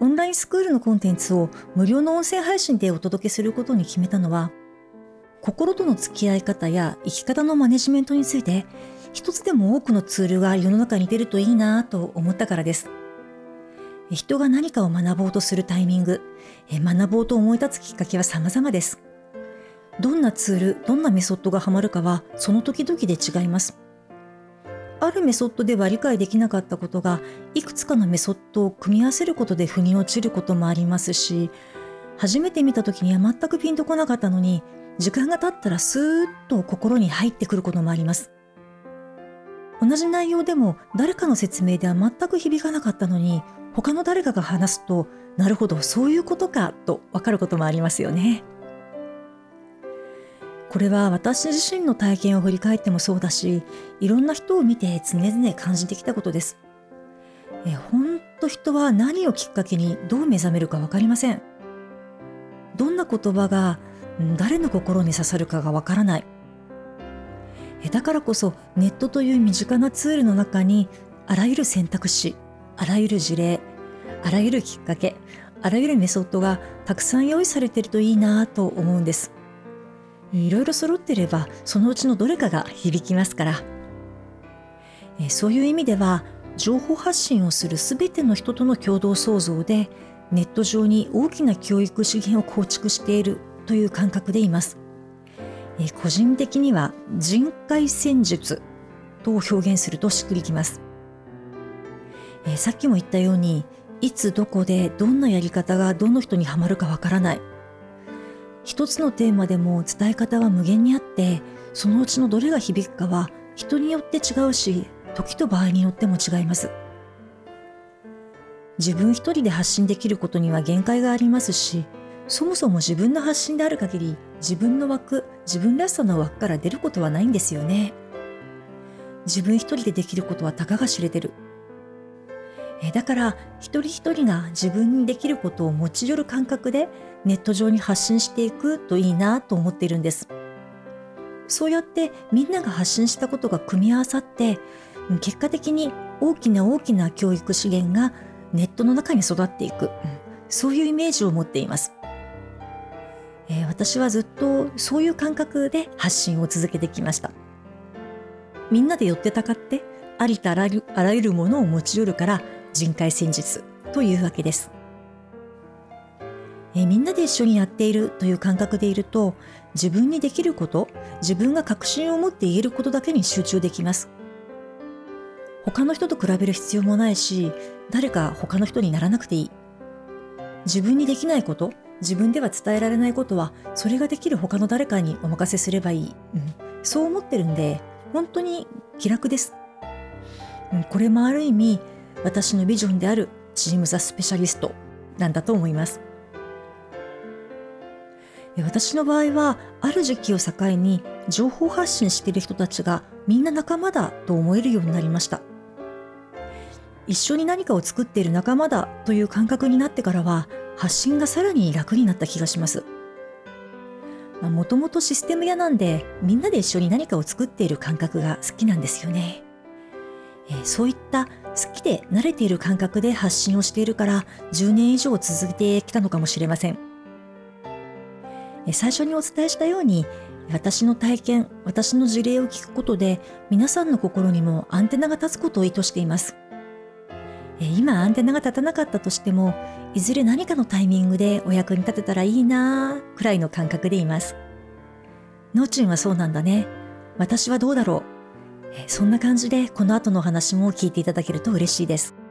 オンラインスクールのコンテンツを無料の音声配信でお届けすることに決めたのは、心との付き合い方や生き方のマネジメントについて、一つでも多くのツールが世の中に出るといいなと思ったからです。人が何かを学ぼうとするタイミング、学ぼうと思い立つきっかけは様々です。どんなツール、どんなメソッドがハマるかはその時々で違います。あるメソッドでは理解できなかったことが、いくつかのメソッドを組み合わせることで腑に落ちることもありますし、初めて見た時には全くピンとこなかったのに、時間が経ったらスーッと心に入ってくることもあります。同じ内容でも誰かの説明では全く響かなかったのに、他の誰かが話すと、なるほど、そういうことかとわかることもありますよね。これは私自身の体験を振り返ってもそうだし、いろんな人を見て常々感じてきたことです。え、ほんと人は何をきっかけにどう目覚めるかわかりません。どんな言葉が誰の心に刺さるかがわからない。だからこそネットという身近なツールの中にあらゆる選択肢、あらゆる事例、あらゆるきっかけ、あらゆるメソッドがたくさん用意されているといいなと思うんです。いろいろ揃ってればそのうちのどれかが響きますから。そういう意味では情報発信をする全ての人との共同創造でネット上に大きな教育資源を構築しているという感覚でいます。個人的には人海戦術と表現するとしっくりきます。さっきも言ったようにいつどこでどんなやり方がどの人にはまるかわからない。一つのテーマでも伝え方は無限にあって、そのうちのどれが響くかは人によって違うし、時と場合によっても違います。自分一人で発信できることには限界がありますし、そもそも自分の発信である限り、自分の枠、自分らしさの枠から出ることはないんですよね。自分一人でできることはたかが知れてる。えだから一人一人が自分にできることを持ち寄る感覚でネット上に発信していくといいなと思っているんです。そうやってみんなが発信したことが組み合わさって結果的に大きな大きな教育資源がネットの中に育っていく、そういうイメージを持っています。えー、私はずっとそういう感覚で発信を続けてきました。みんなで寄ってたかってありとあらゆるものを持ち寄るから人海戦術というわけです。えみんなで一緒にやっているという感覚でいると自分にできること自分が確信を持って言えることだけに集中できます。他の人と比べる必要もないし誰か他の人にならなくていい。自分にできないこと自分では伝えられないことはそれができる他の誰かにお任せすればいい、うん、そう思ってるんで本当に気楽です、うん、これもある意味私のビジョンであるチーム・ザ・スペシャリストなんだと思います。私の場合は、ある時期を境に情報発信している人たちがみんな仲間だと思えるようになりました。一緒に何かを作っている仲間だという感覚になってからは、発信がさらに楽になった気がします。もともとシステム屋なんで、みんなで一緒に何かを作っている感覚が好きなんですよね。え、そういった好きで慣れている感覚で発信をしているから10年以上続けてきたのかもしれません。最初にお伝えしたように私の体験、私の事例を聞くことで皆さんの心にもアンテナが立つことを意図しています。今アンテナが立たなかったとしてもいずれ何かのタイミングでお役に立てたらいいなぁくらいの感覚でいます。ノーチンはそうなんだね。私はどうだろうそんな感じでこの後のお話も聞いていただけると嬉しいです。